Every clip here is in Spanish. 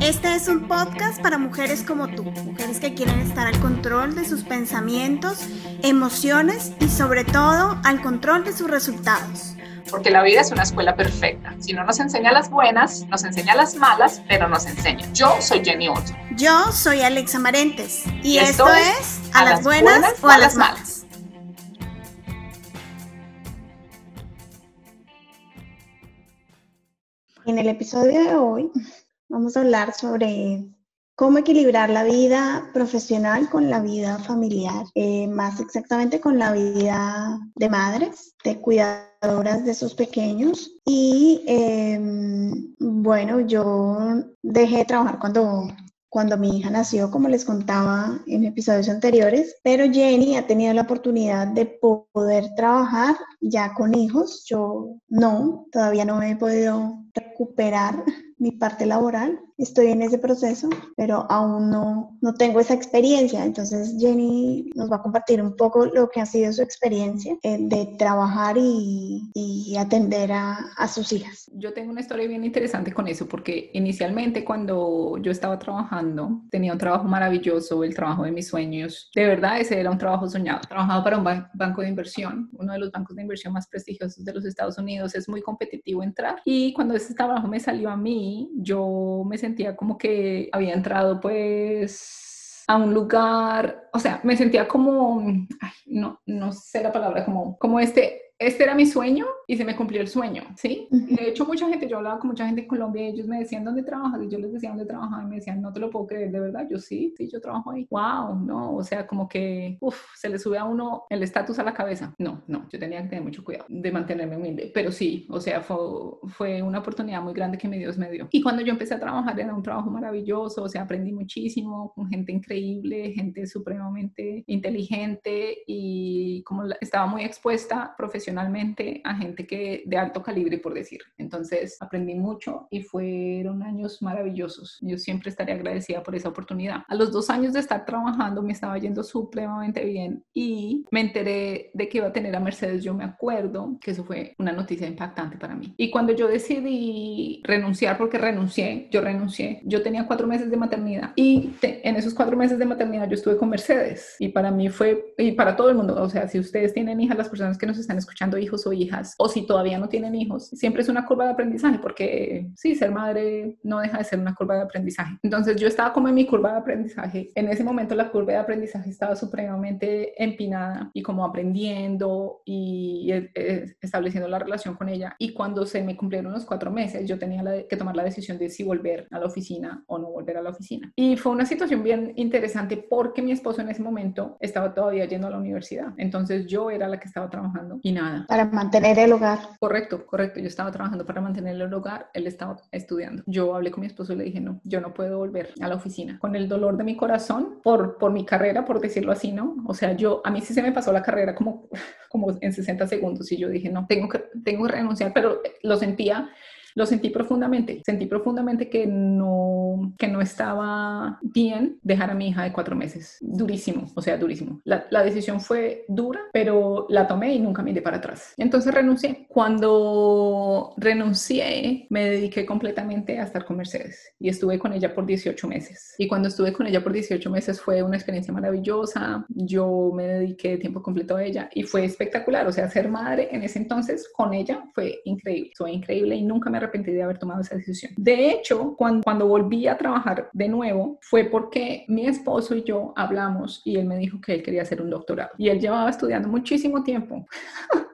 Este es un podcast para mujeres como tú, mujeres que quieren estar al control de sus pensamientos, emociones y sobre todo al control de sus resultados. Porque la vida es una escuela perfecta. Si no nos enseña las buenas, nos enseña las malas, pero nos enseña. Yo soy Jenny Otto. Yo soy Alexa Marentes. Y, esto, es A, las, buenas, o a las malas. En el episodio de hoy Vamos a hablar sobre cómo equilibrar la vida profesional con la vida familiar, eh, más exactamente con la vida de madres, de cuidadoras de sus pequeños. Y em, bueno, yo dejé de trabajar cuando cuando mi hija nació, como les contaba en episodios anteriores, pero Jenny ha tenido la oportunidad de poder trabajar ya con hijos. Yo no, todavía no he podido recuperar mi parte laboral. Estoy en ese proceso, pero aún no, no tengo esa experiencia. Entonces Jenny nos va a compartir un poco lo que ha sido su experiencia eh, de trabajar y, y atender a, a, sus hijas. Yo tengo una historia bien interesante con eso, porque inicialmente cuando yo estaba trabajando, tenía un trabajo maravilloso, el trabajo de mis sueños. De verdad, ese era un trabajo soñado. Trabajaba para un banco de inversión, uno de los bancos de inversión más prestigiosos de los Estados Unidos. Es muy competitivo entrar. Y cuando ese trabajo me salió a mí, yo me sentía como que había entrado pues a un lugar, o sea, me sentía como, no, no sé la palabra, como, como este este era mi sueño y se me cumplió el sueño, ¿sí? De hecho, mucha gente, yo hablaba con mucha gente en Colombia y ellos me decían, ¿dónde trabajas? Y yo les decía, ¿dónde trabajas? Y me decían, no te lo puedo creer, de verdad, yo sí, sí, yo trabajo ahí. ¡Wow! No, o sea, como que, uff, se le sube a uno el estatus a la cabeza. No, no, yo tenía que tener mucho cuidado de mantenerme humilde, pero sí, o sea, fue, fue una oportunidad muy grande que mi Dios me dio. Y cuando yo empecé a trabajar era un trabajo maravilloso, o sea, aprendí muchísimo con gente increíble, gente supremamente inteligente y como estaba muy expuesta profesionalmente a gente que de alto calibre, por decir. Entonces aprendí mucho y fueron años maravillosos. Yo siempre estaré agradecida por esa oportunidad. A los dos años de estar trabajando me estaba yendo supremamente bien y me enteré de que iba a tener a Mercedes. Yo me acuerdo que eso fue una noticia impactante para mí. Y cuando yo decidí renunciar, porque renuncié, yo renuncié, yo tenía cuatro meses de maternidad y en esos cuatro meses de maternidad yo estuve con Mercedes y para mí fue, y para todo el mundo, o sea, si ustedes tienen hijas, las personas que nos están escuchando, hijos o hijas, o si todavía no tienen hijos, siempre es una curva de aprendizaje, porque sí, ser madre no deja de ser una curva de aprendizaje. Entonces yo estaba como en mi curva de aprendizaje. En ese momento la curva de aprendizaje estaba supremamente empinada y como aprendiendo y eh, eh, estableciendo la relación con ella. Y cuando se me cumplieron los cuatro meses, yo tenía que tomar la decisión de si volver a la oficina o no volver a la oficina. Y fue una situación bien interesante porque mi esposo en ese momento estaba todavía yendo a la universidad. Entonces yo era la que estaba trabajando y nada para mantener el hogar. Correcto, correcto. Yo estaba trabajando para mantener el hogar, él estaba estudiando. Yo hablé con mi esposo y le dije, no, yo no puedo volver a la oficina. Con el dolor de mi corazón, por, por mi carrera, por decirlo así, ¿no? O sea, yo, a mí sí se me pasó la carrera como, como en 60 segundos y yo dije, no, tengo que, tengo que renunciar, pero lo sentía lo sentí profundamente, sentí profundamente que no, que no estaba bien dejar a mi hija de cuatro meses. Durísimo, o sea, durísimo. La, la decisión fue dura, pero la tomé y nunca miré para atrás. Entonces renuncié. Cuando renuncié, me dediqué completamente a estar con Mercedes y estuve con ella por 18 meses. Y cuando estuve con ella por 18 meses fue una experiencia maravillosa. Yo me dediqué tiempo completo a ella y fue espectacular. O sea, ser madre en ese entonces con ella fue increíble. Fue increíble y nunca me arrepentí de haber tomado esa decisión. De hecho, cuando, cuando volví a trabajar de nuevo, fue porque mi esposo y yo hablamos y él me dijo que él quería hacer un doctorado. Y él llevaba estudiando muchísimo tiempo.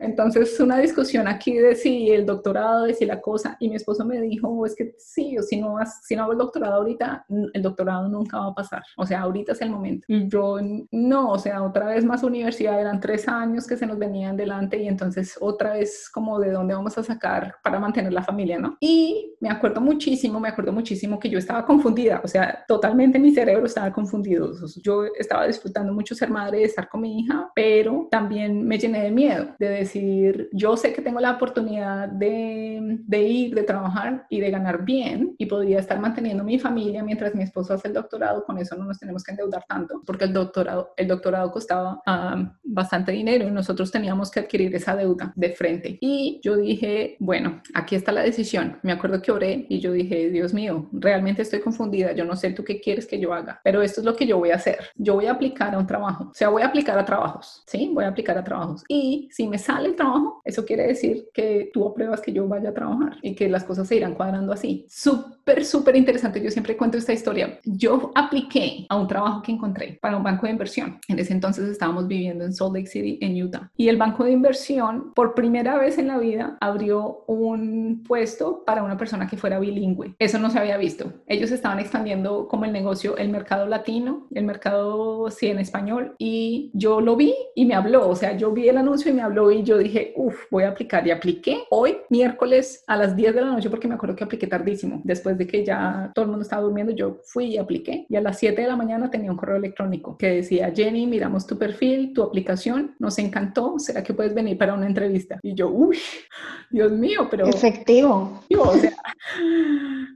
Entonces, una discusión aquí de si el doctorado, de si la cosa, y mi esposo me dijo, oh, es que sí, o si no, si no hago el doctorado ahorita, el doctorado nunca va a pasar, o sea, ahorita es el momento. Yo, no, o sea, otra vez más universidad, eran tres años que se nos venían delante y entonces otra vez como de dónde vamos a sacar para mantener la familia, ¿no? Y me acuerdo muchísimo, me acuerdo muchísimo que yo estaba confundida, o sea, totalmente mi cerebro estaba confundido. Yo estaba disfrutando mucho ser madre, de estar con mi hija, pero también me llené de miedo, de decir, decir, yo sé que tengo la oportunidad de, de ir, de trabajar y de ganar bien y podría estar manteniendo mi familia mientras mi esposo hace el doctorado, con eso no nos tenemos que endeudar tanto, porque el doctorado, el doctorado costaba ah, bastante dinero y nosotros teníamos que adquirir esa deuda de frente. Y yo dije, bueno, aquí está la decisión. Me acuerdo que oré y yo dije, Dios mío, realmente estoy confundida, yo no sé tú qué quieres que yo haga, pero esto es lo que yo voy a hacer. Yo voy a aplicar a un trabajo, o sea, voy a aplicar a trabajos, ¿sí? Voy a aplicar a trabajos. Y si me sale el trabajo, eso quiere decir que tú apruebas que yo vaya a trabajar y que las cosas se irán cuadrando así. Súper, súper interesante. Yo siempre cuento esta historia. Yo apliqué a un trabajo que encontré para un banco de inversión. En ese entonces estábamos viviendo en Salt Lake City, en Utah. Y el banco de inversión, por primera vez en la vida, abrió un puesto para una persona que fuera bilingüe. Eso no se había visto. Ellos estaban expandiendo como el negocio, el mercado latino, el mercado sí en español. Y yo lo vi y me habló. O sea, yo vi el anuncio y me habló y yo dije, uff, voy a aplicar. Y apliqué hoy, miércoles a las 10 de la noche, porque me acuerdo que apliqué tardísimo. Después de que ya todo el mundo estaba durmiendo, yo fui y apliqué. Y a las 7 de la mañana tenía un correo electrónico que decía, Jenny, miramos tu perfil, tu aplicación, nos encantó, ¿será que puedes venir para una entrevista? Y yo, uy, Dios mío, pero... Efectivo. o sea,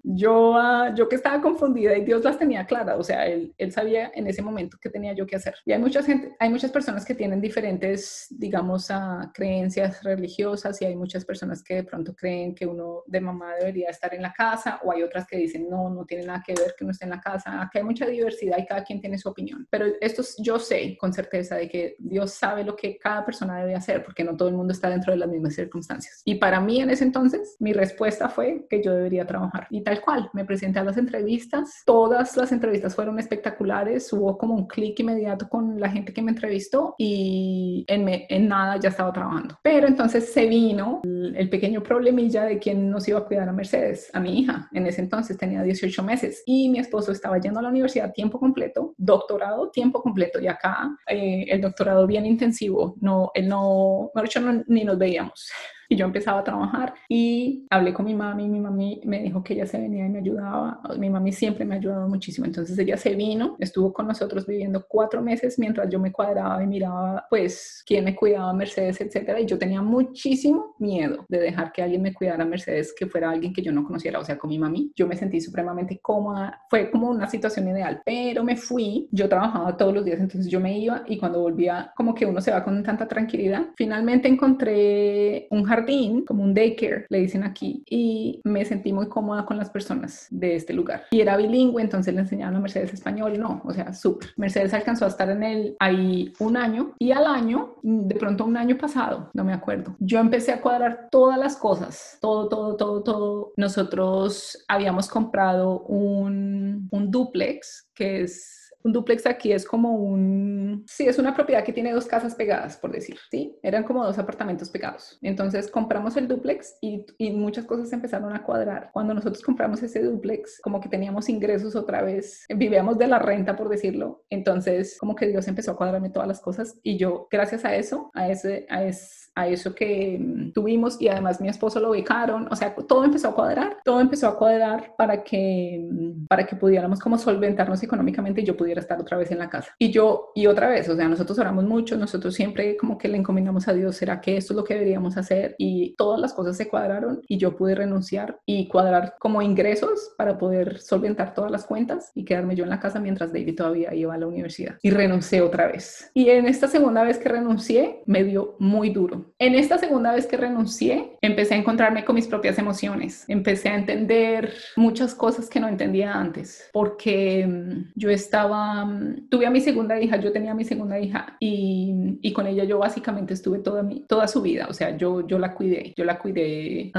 yo, ah, yo que estaba confundida y Dios las tenía claras, o sea, él, él sabía en ese momento qué tenía yo que hacer. Y hay mucha gente, hay muchas personas que tienen diferentes, digamos, uh, creencias religiosas y hay muchas personas que de pronto creen que uno de mamá debería estar en la casa o hay otras que dicen, no, no tiene nada que ver que uno esté en la casa. Aquí hay mucha diversidad y cada quien tiene su opinión. Pero esto yo sé con certeza de que Dios sabe lo que cada persona debe hacer porque no todo el mundo está dentro de las mismas circunstancias. Y para mí en ese entonces, mi respuesta fue que yo debería trabajar. Y tal cual, me presenté a las entrevistas. Todas las entrevistas fueron espectaculares. Hubo como un clic inmediato con la gente que me entrevistó y en, en nada ya estaba trabajando. Pero entonces se vino el, pequeño problemilla de quién nos iba a cuidar a Mercedes, a mi hija. En ese entonces tenía 18 meses y mi esposo estaba yendo a la universidad tiempo completo, doctorado tiempo completo y acá eh, el doctorado bien intensivo, no, él no, no, ni nos veíamos. Y yo empezaba a trabajar y hablé con mi mami, mi mami me dijo que ella se venía y me ayudaba, mi mami siempre me ha ayudado muchísimo, entonces ella se vino, estuvo con nosotros viviendo cuatro meses mientras yo me cuadraba y miraba pues quién me cuidaba, Mercedes, etcétera, y yo tenía muchísimo miedo de dejar que alguien me cuidara, Mercedes, que fuera alguien que yo no conociera, o sea, con mi mami, yo me sentí supremamente cómoda, fue como una situación ideal, pero me fui, yo trabajaba todos los días, entonces yo me iba y cuando volvía, como que uno se va con tanta tranquilidad, finalmente encontré un jardín, como un daycare, le dicen aquí, y me sentí muy cómoda con las personas de este lugar. Y era bilingüe, entonces le enseñaban a Mercedes español, no, o sea, súper. Mercedes alcanzó a estar en él ahí un año y al año, de pronto un año pasado, no me acuerdo, yo empecé a cuadrar todas las cosas, todo, todo, todo, todo. Nosotros habíamos comprado un, un duplex que es un duplex aquí es como un, sí, es una propiedad que tiene dos casas pegadas, por decir, ¿sí? Eran como dos apartamentos pegados. Entonces compramos el duplex y, y, muchas cosas empezaron a cuadrar. Cuando nosotros compramos ese duplex, como que teníamos ingresos otra vez, vivíamos de la renta, por decirlo. Entonces, como que Dios empezó a cuadrarme todas las cosas y yo, gracias a eso, a ese, a ese a eso que mm, tuvimos y además mi esposo lo ubicaron, o sea, todo empezó a cuadrar, todo empezó a cuadrar para que, mm, para que pudiéramos como solventarnos económicamente y yo pudiera estar otra vez en la casa. Y yo, y otra vez, o sea, nosotros oramos mucho, nosotros siempre como que le encomendamos a Dios, ¿será que esto es lo que deberíamos hacer? Y todas las cosas se cuadraron y yo pude renunciar y cuadrar como ingresos para poder solventar todas las cuentas y quedarme yo en la casa mientras David todavía iba a la universidad. Y renuncié otra vez. Y en esta segunda vez que renuncié, me dio muy duro en esta segunda vez que renuncié, empecé a encontrarme con mis propias emociones, empecé a entender muchas cosas que no entendía antes, porque mm, yo estaba, tuve a mi segunda hija, yo tenía a mi segunda hija y, y con ella yo básicamente estuve toda, mi, toda su vida, o sea, yo, yo la cuidé, yo la cuidé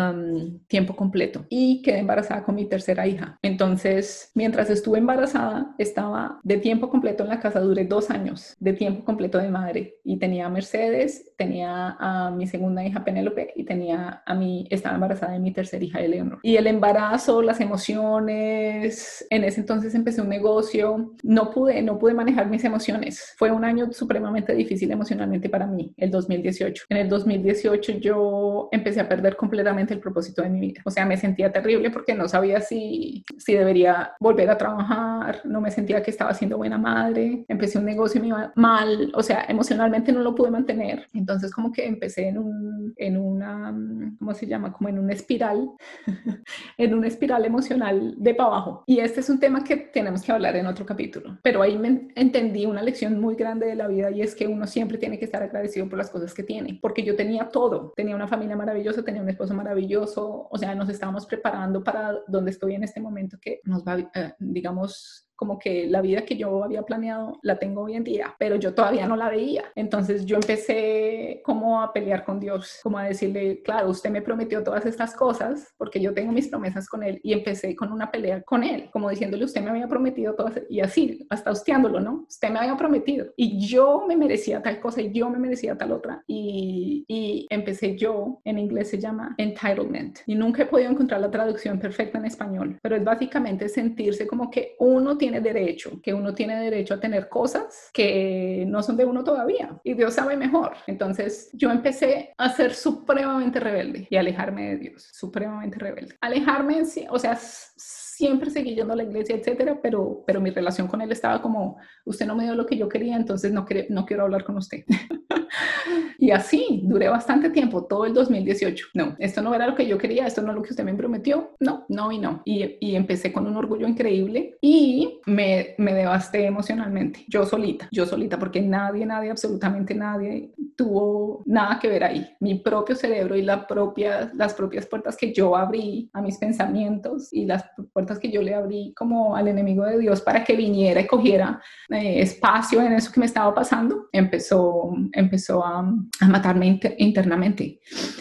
tiempo completo y quedé embarazada con mi tercera hija. Entonces, mientras estuve embarazada, estaba de tiempo completo en la casa, duré dos años de tiempo completo de madre y tenía a Mercedes, tenía a mi segunda hija Penélope y tenía a mi, estaba embarazada de mi tercera hija Eleonor. Y el embarazo, las emociones, en ese entonces empecé un negocio, no pude, no pude manejar mis emociones. Fue un año supremamente difícil emocionalmente para mí, el 2018. En el 2018 yo empecé a perder completamente el propósito de mi vida. O sea, me sentía terrible porque no sabía si, si debería volver a trabajar, no me sentía que estaba siendo buena madre, empecé un negocio y me iba mal, o sea, emocionalmente no lo pude mantener. Entonces como que empecé en, un, en una, ¿cómo se llama? Como en una espiral, en una espiral emocional de para abajo. Y este es un tema que tenemos que hablar en otro capítulo. Pero ahí me entendí una lección muy grande de la vida y es que uno siempre tiene que estar agradecido por las cosas que tiene. Porque yo tenía todo. Tenía una familia maravillosa, tenía un esposo maravilloso. O sea, nos estábamos preparando para donde estoy en este momento que nos va, eh, digamos, como que la vida que yo había planeado la tengo hoy en día, pero yo todavía no la veía. Entonces yo empecé como a pelear con Dios, como a decirle, claro, usted me prometió todas estas cosas porque yo tengo mis promesas con Él y empecé con una pelea con Él, como diciéndole, usted me había prometido todas y así, hasta hostiándolo, ¿no? Usted me había prometido y yo me merecía tal cosa y yo me merecía tal otra y, y empecé yo, en inglés se llama entitlement y nunca he podido encontrar la traducción perfecta en español, pero es básicamente sentirse como que uno tiene tiene derecho, que uno tiene derecho a tener cosas que no son de uno todavía y Dios sabe mejor. Entonces yo empecé a ser supremamente rebelde y alejarme de Dios, supremamente rebelde. Alejarme, o sea, siempre seguí yendo a la iglesia, etcétera, pero, pero mi relación con él estaba como, usted no me dio lo que yo quería, entonces no, no quiero hablar con usted. y así duré bastante tiempo, todo el 2018. No, esto no era lo que yo quería, esto no es lo que usted me prometió. No, no y no. Y, empecé con un orgullo increíble y me, me devasté emocionalmente, yo solita, yo solita, porque nadie, nadie, absolutamente nadie tuvo nada que ver ahí. Mi propio cerebro y la propia, las propias puertas que yo abrí a mis pensamientos y las puertas que yo le abrí como al enemigo de Dios para que viniera y cogiera eh, espacio en eso que me estaba pasando, empezó, empezó a, a matarme internamente.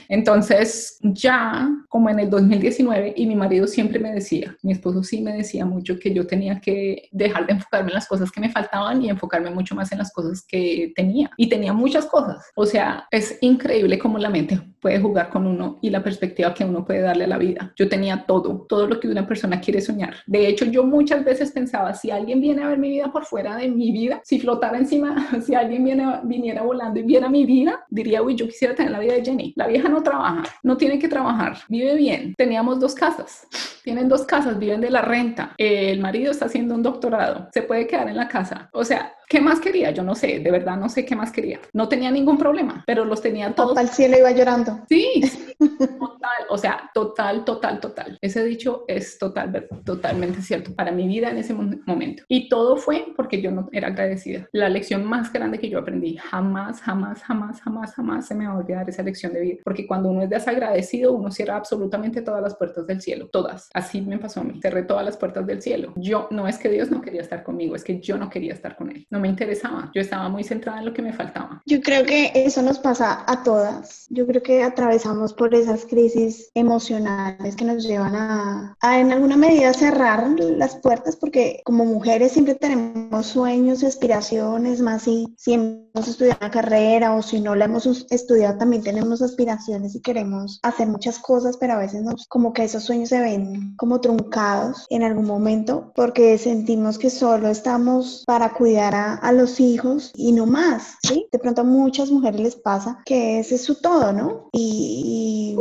Entonces, ya como en el 2019, y mi marido siempre me decía, mi esposo sí me decía mucho que yo tenía que dejar de enfocarme en las cosas que me faltaban y enfocarme mucho más en las cosas que tenía. Y tenía muchas cosas. O sea, es increíble cómo la mente puede jugar con uno y la perspectiva que uno puede darle a la vida. Yo tenía todo, todo lo que una persona quiere soñar. De hecho, yo muchas veces pensaba, si alguien viene a ver mi vida por fuera de mi vida, si flotara encima, si alguien viene, viniera volando y viera mi vida, diría, uy, yo quisiera tener la vida de Jenny. La vieja no trabaja, no tiene que trabajar, vive bien. Teníamos dos casas, tienen dos casas, viven de la renta. El marido está haciendo un doctorado, se puede quedar en la casa. O sea, ¿Qué más quería? Yo no sé, de verdad no sé qué más quería. No tenía ningún problema, pero los tenía todos. Al cielo iba llorando. Sí, total, o sea, total, total, total. Ese dicho es total, totalmente cierto para mi vida en ese momento. Y todo fue porque yo no era agradecida. La lección más grande que yo aprendí, jamás, jamás, jamás, jamás, jamás se me va a olvidar esa lección de vida. Porque cuando uno es desagradecido, uno cierra absolutamente todas las puertas del cielo, todas. Así me pasó a mí. Cerré todas las puertas del cielo. Yo, no es que Dios no quería estar conmigo, es que yo no quería estar con Él no me interesaba. Yo estaba muy centrada en lo que me faltaba. Yo creo que eso nos pasa a todas. Yo creo que atravesamos por esas crisis emocionales que nos llevan a, a en alguna medida cerrar las puertas porque como mujeres siempre tenemos sueños y aspiraciones, más si, si hemos estudiado una carrera o si no la hemos estudiado también tenemos aspiraciones y queremos hacer muchas cosas, pero a veces nos, como que esos sueños se ven como truncados en algún momento porque sentimos que solo estamos para cuidar a a, los hijos y no más, ¿sí? De pronto a muchas mujeres les pasa que ese es su todo, ¿no? Y,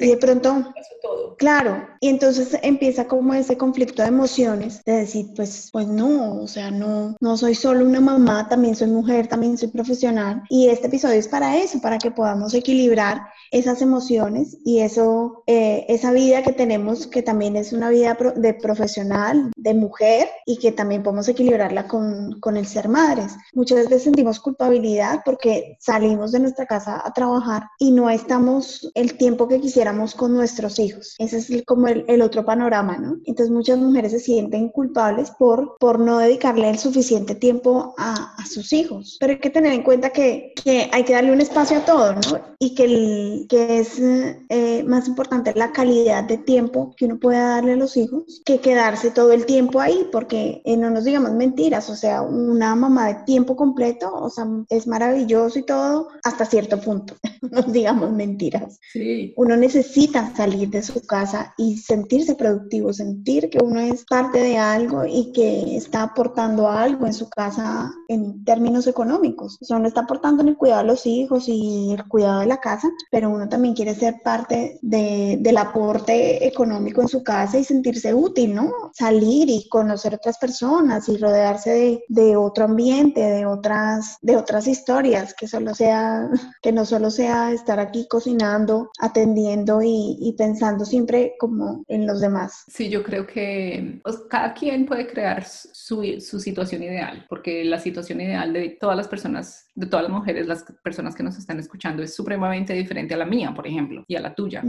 y de pronto, todo. claro, y entonces empieza como ese conflicto de emociones, de decir, pues, pues no, o sea, no, no soy solo una mamá, también soy mujer, también soy profesional, y este episodio es para eso, para que podamos equilibrar esas emociones y eso, eh, esa vida que tenemos, que también es una vida de profesional, de mujer, y que también podemos equilibrarla con, con el ser madres. Muchas veces sentimos culpabilidad porque salimos de nuestra casa a trabajar y no estamos el tiempo que quisiéramos con nuestros hijos. Ese es como el, el otro panorama, ¿no? Entonces muchas mujeres se sienten culpables por, por no dedicarle el suficiente tiempo a, a sus hijos. Pero hay que tener en cuenta que, que, hay que darle un espacio a todo, ¿no? Y que, el, que es eh, más importante la calidad de tiempo que uno puede darle a los hijos que quedarse todo el tiempo ahí, porque eh, no nos digamos mentiras, o sea, una mamá de tiempo completo, o sea, es maravilloso y todo, hasta cierto punto, no digamos mentiras. Sí. Uno necesita salir de su casa y sentirse productivo, sentir que uno es parte de algo y que está aportando algo en su casa en términos económicos. O sea, uno está aportando en el cuidado de los hijos y el cuidado de la casa, pero uno también quiere ser parte de, del aporte económico en su casa y sentirse útil, ¿no? Salir y conocer otras personas y rodearse de, de otro ambiente, de otras, de otras historias, que solo sea, que no solo sea estar aquí cocinando, atendiendo y, pensando siempre como en los demás. Sí, yo creo que pues, cada quien puede crear su, su situación ideal, porque la situación ideal de todas las personas de todas las mujeres, las personas que nos están escuchando, es supremamente diferente a la mía, por ejemplo, y a la tuya.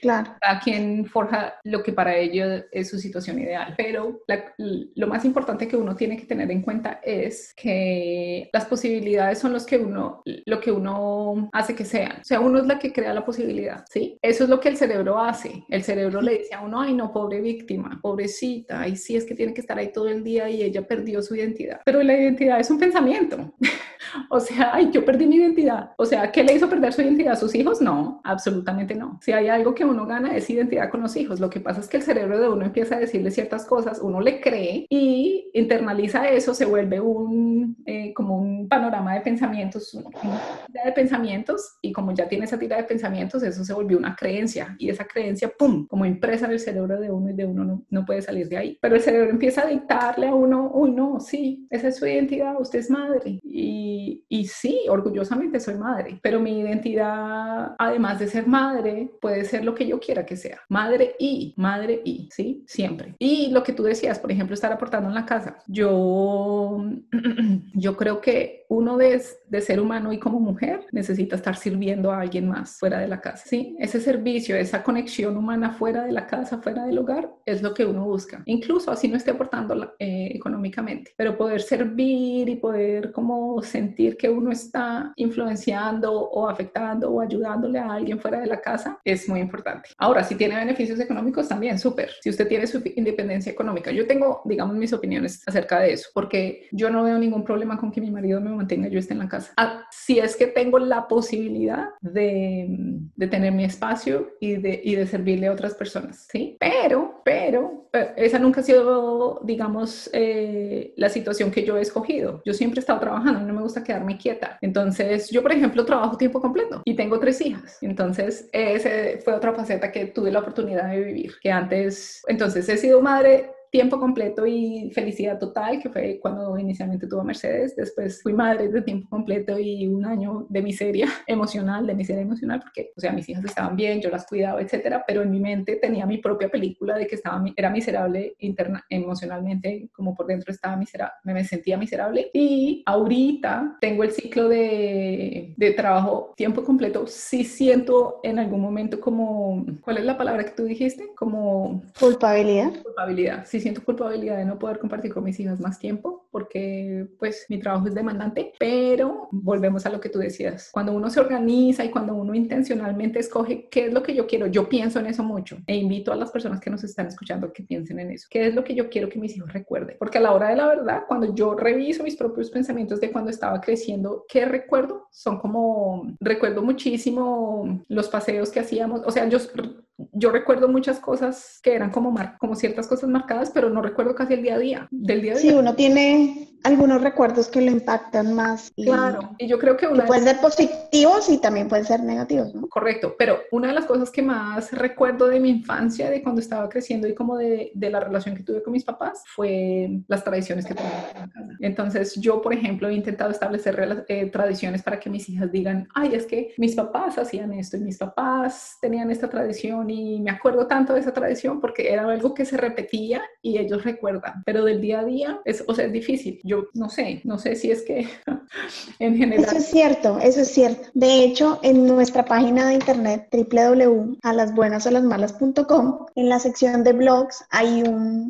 claro. A quien forja lo que para ellos es su situación ideal. Pero lo más importante que uno tiene que tener en cuenta es que las posibilidades son los que uno, lo que uno hace que sean. O sea, uno es la que crea la posibilidad, ¿sí? Eso es lo que el cerebro hace. El cerebro le dice a uno, ay, no, pobre víctima, pobrecita, ay, sí, es que tiene que estar ahí todo el día y ella perdió su identidad. Pero la identidad es un pensamiento. O sea, ay, yo perdí mi identidad. O sea, ¿qué le hizo perder su identidad a sus hijos? No, absolutamente no. Si hay algo que uno gana es identidad con los hijos. Lo que pasa es que el cerebro de uno empieza a decirle ciertas cosas, uno le cree y internaliza eso, se vuelve un, eh, como un panorama de pensamientos, una tira de pensamientos y como ya tiene esa tira de pensamientos, eso se volvió una creencia y esa creencia, ¡pum!, como impresa en el cerebro de uno y de uno no, no puede salir de ahí. Pero el cerebro empieza a dictarle a uno, uy, no, sí, esa es su identidad, usted es madre. Y y, sí, orgullosamente soy madre, pero mi identidad, además de ser madre, puede ser lo que yo quiera que sea. Madre y, madre y, ¿sí? Siempre. Y lo que tú decías, por ejemplo, estar aportando en la casa. Yo, yo creo que uno de, de ser humano y como mujer necesita estar sirviendo a alguien más fuera de la casa, ¿sí? Ese servicio, esa conexión humana fuera de la casa, fuera del hogar, es lo que uno busca. Incluso así no esté aportando eh, económicamente, pero poder servir y poder como sentir que uno está influenciando o afectando o ayudándole a alguien fuera de la casa es muy importante. Ahora, si tiene beneficios económicos también, súper. Si usted tiene su independencia económica, yo tengo, digamos, mis opiniones acerca de eso, porque yo no veo ningún problema con que mi marido me mantenga, yo esté en la casa. Ah, si es que tengo la posibilidad de, de tener mi espacio y de, y de servirle a otras personas, ¿sí? Pero, pero, eh, esa nunca ha sido, digamos, eh, la situación que yo he escogido. Yo siempre he estado trabajando, no me gusta quedarme quieta. Entonces, yo, por ejemplo, trabajo tiempo completo y tengo tres hijas. Entonces, ese fue otra faceta que tuve la oportunidad de vivir, que antes, entonces he sido madre tiempo completo y felicidad total, que fue cuando inicialmente tuve Mercedes. Después fui madre de tiempo completo y un año de miseria emocional, de miseria emocional, porque, o sea, mis hijas estaban bien, yo las cuidaba, etcétera, pero en mi mente tenía mi propia película de que estaba, era miserable interna, emocionalmente, como por dentro estaba miserable, me sentía miserable. Y ahorita tengo el ciclo de, de trabajo tiempo completo. Sí siento en algún momento como, ¿cuál es la palabra que tú dijiste? Como culpabilidad. Culpabilidad, sí siento culpabilidad de no poder compartir con mis hijas más tiempo porque pues mi trabajo es demandante, pero volvemos a lo que tú decías. Cuando uno se organiza y cuando uno intencionalmente escoge qué es lo que yo quiero, yo pienso en eso mucho e invito a las personas que nos están escuchando que piensen en eso. ¿Qué es lo que yo quiero que mis hijos recuerden? Porque a la hora de la verdad, cuando yo reviso mis propios pensamientos de cuando estaba creciendo, ¿qué recuerdo? Son como, recuerdo muchísimo los paseos que hacíamos, o sea, yo yo recuerdo muchas cosas que eran como, mar como ciertas cosas marcadas, pero no recuerdo casi el día a día, del día a día. Sí, uno tiene algunos recuerdos que lo impactan más. Y, claro, y yo creo que una... pueden ser positivos y también pueden ser negativos, ¿no? Correcto, pero una de las cosas que más recuerdo de mi infancia, de cuando estaba creciendo y como de, de la relación que tuve con mis papás, fue las tradiciones que tenía en casa. Entonces, yo, por ejemplo, he intentado establecer eh, tradiciones para que mis hijas digan, ay, es que mis papás hacían esto y mis papás tenían esta tradición y me acuerdo tanto de esa tradición porque era algo que se repetía y ellos recuerdan, pero del día a día, es, o sea, es difícil. Yo no sé, no sé si es que en general. Eso es cierto, eso es cierto. De hecho, en nuestra página de internet www.alasbuenasolasmalas.com, en la sección de blogs hay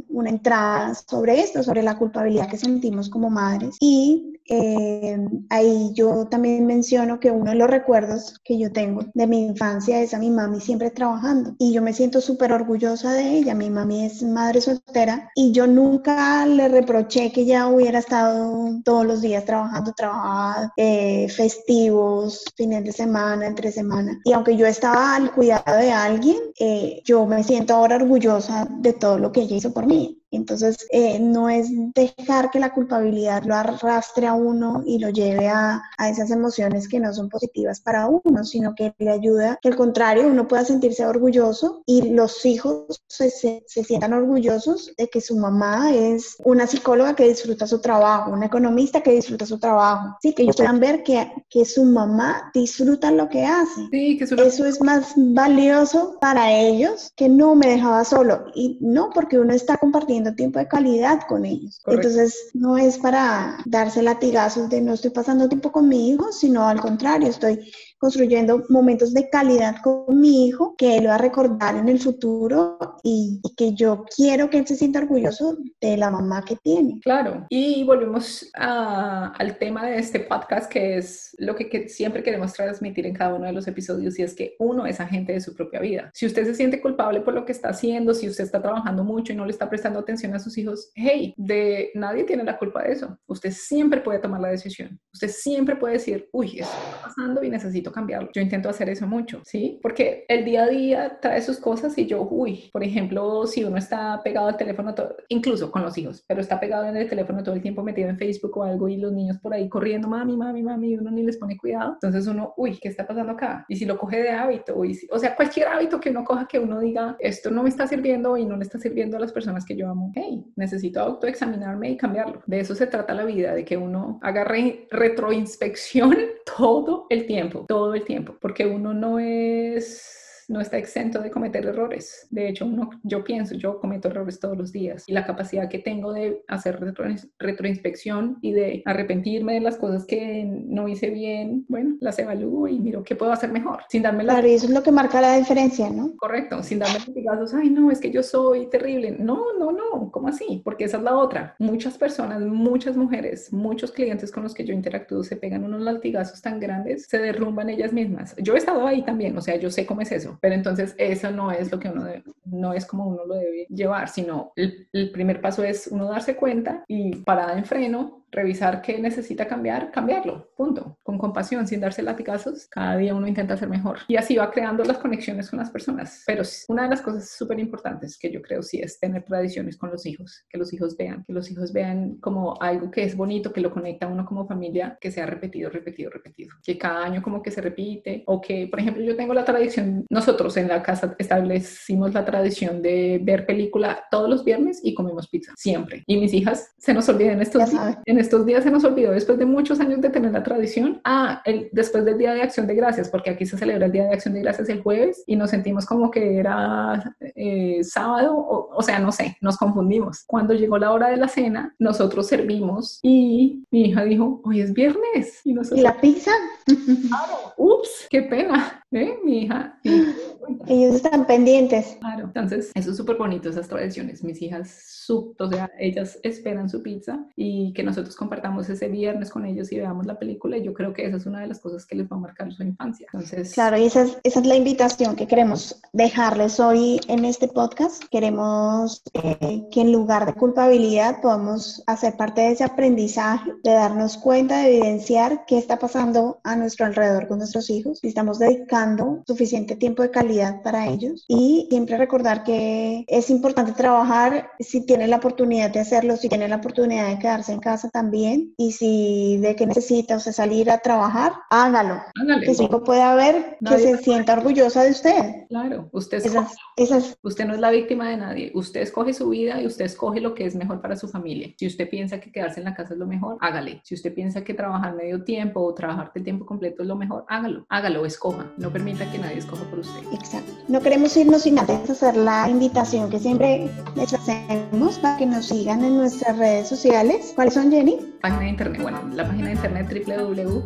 una entrada sobre esto, sobre la culpabilidad que sentimos como madres y eh, ahí yo también menciono que uno de los recuerdos que yo tengo de mi infancia es a mi mami siempre trabajando y yo me siento súper orgullosa de ella. Mi mami es madre soltera y yo nunca le reproché que ella hubiera estado todos los días trabajando, trabajaba eh, festivos, fines de semana, entre semana. Y aunque yo estaba al cuidado de alguien, eh, yo me siento ahora orgullosa de todo lo que ella hizo por mí. Entonces, eh, no es dejar que la culpabilidad lo arrastre a uno y lo lleve a, a, esas emociones que no son positivas para uno, sino que le ayuda que al contrario uno pueda sentirse orgulloso y los hijos se, se, se sientan orgullosos de que su mamá es una psicóloga que disfruta su trabajo, una economista que disfruta su trabajo. Sí, que ellos puedan ver que, que su mamá disfruta lo que hace. Sí, que eso, eso es más valioso para ellos que no me dejaba solo. Y no, porque uno está compartiendo tiempo de calidad con ellos. Correcto. Entonces, no es para darse latigazos de no estoy pasando tiempo con mi hijo, sino al contrario, estoy construyendo momentos de calidad con mi hijo que él va a recordar en el futuro y, y, que yo quiero que él se sienta orgulloso de la mamá que tiene. Claro, y volvemos a, al tema de este podcast que es lo que, que, siempre queremos transmitir en cada uno de los episodios y es que uno es agente de su propia vida. Si usted se siente culpable por lo que está haciendo, si usted está trabajando mucho y no le está prestando atención a sus hijos, hey, de nadie tiene la culpa de eso. Usted siempre puede tomar la decisión. Usted siempre puede decir, uy, esto está pasando y necesito cambiarlo. Yo intento hacer eso mucho, ¿sí? Porque el día a día trae sus cosas y yo, uy, por ejemplo, si uno está pegado al teléfono, todo, incluso con los hijos, pero está pegado en el teléfono todo el tiempo metido en Facebook o algo y los niños por ahí corriendo, mami, mami, mami, y uno ni les pone cuidado. Entonces uno, uy, ¿qué está pasando acá? Y si lo coge de hábito, o sea, cualquier hábito que uno coja que uno diga, esto no me está sirviendo y no le está sirviendo a las personas que yo amo, hey, necesito autoexaminarme y cambiarlo. De eso se trata la vida, de que uno haga re retroinspección todo el tiempo, todo el tiempo, porque uno no es no está exento de cometer errores. De hecho, uno, yo pienso, yo cometo errores todos los días y la capacidad que tengo de hacer retro, retroinspección y de arrepentirme de las cosas que no hice bien, bueno, las evalúo y miro qué puedo hacer mejor, sin darme la... Claro, eso es lo que marca la diferencia, ¿no? Correcto, sin darme latigazos, ay, no, es que yo soy terrible. No, no, no, ¿cómo así? Porque esa es la otra. Muchas personas, muchas mujeres, muchos clientes con los que yo interactúo se pegan unos latigazos tan grandes, se derrumban ellas mismas. Yo he estado ahí también, o sea, yo sé cómo es eso pero entonces eso no es lo que uno no es como uno lo debe llevar, sino el, el primer paso es uno darse cuenta y parada en freno, revisar qué necesita cambiar, cambiarlo, punto. Con compasión, sin darse latigazos, cada día uno intenta ser mejor. Y así va creando las conexiones con las personas. Pero una de las cosas súper importantes que yo creo sí es tener tradiciones con los hijos, que los hijos vean, que los hijos vean como algo que es bonito, que lo conecta a uno como familia, que sea repetido, repetido, repetido. Que cada año como que se repite o que, por ejemplo, yo tengo la tradición, nosotros en la casa establecimos la tradición de ver película todos los viernes y comemos pizza, siempre. Y mis hijas se nos olviden estos en estos días se nos olvidó, después de muchos años de tener la tradición, ah, el, después del Día de Acción de Gracias, porque aquí se celebra el Día de Acción de Gracias el jueves y nos sentimos como que era eh, sábado, o, o, sea, no sé, nos confundimos. Cuando llegó la hora de la cena, nosotros servimos y mi hija dijo, hoy es viernes. ¿Y, nosotros, ¿Y la pizza? Claro, ups, qué pena, ¿eh? Mi hija. Y, Ellos están pendientes. Claro, entonces, eso es súper bonito, esas tradiciones. Mis hijas, su, o sea, ellas esperan su pizza y que nosotros compartamos ese viernes con ellos y veamos la película. Y yo creo que esa es una de las cosas que les va a marcar su infancia. Entonces, claro, y esa es, esa es la invitación que queremos dejarles hoy en este podcast. Queremos eh, que en lugar de culpabilidad podamos hacer parte de ese aprendizaje, de darnos cuenta, de evidenciar qué está pasando a nuestro alrededor con nuestros hijos, si estamos dedicando suficiente tiempo de calidad para ellos y siempre recordar que es importante trabajar si tiene la oportunidad de hacerlo, si tiene la oportunidad de quedarse en casa también y si de que necesita usted salir a trabajar, hágalo. Que su hijo pueda ver que se sienta orgullosa de usted. Claro, usted, Esas, esas, usted no es la víctima de nadie, usted escoge su vida y usted escoge lo que es mejor para su familia. Si usted piensa que quedarse en la casa es lo mejor, hágale. Si usted piensa que trabajar medio tiempo o trabajar de tiempo completo es lo mejor, hágalo. Hágalo, escoja. No permita que nadie escoja por usted. Exacto. No queremos irnos sin antes hacer la invitación que siempre les hacemos para que nos sigan en nuestras redes sociales. ¿Cuáles son, Jenny? Página de internet, bueno, la página de internet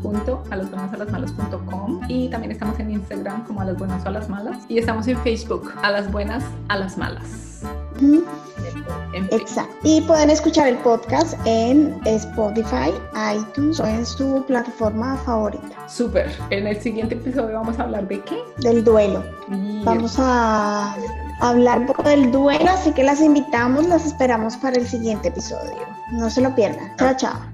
www.alasbuenasalasmalas.com y también estamos en Instagram como a las buenas o a las malas y estamos en Facebook a las buenas a las malas. Exacto. Y pueden escuchar el podcast en Spotify, iTunes o en su plataforma favorita. Súper. En el siguiente episodio vamos a hablar de qué? Del duelo. Y Vamos a hablar un poco del duelo, así que las invitamos, las esperamos para el siguiente episodio. No se lo pierdan. Chao, chao.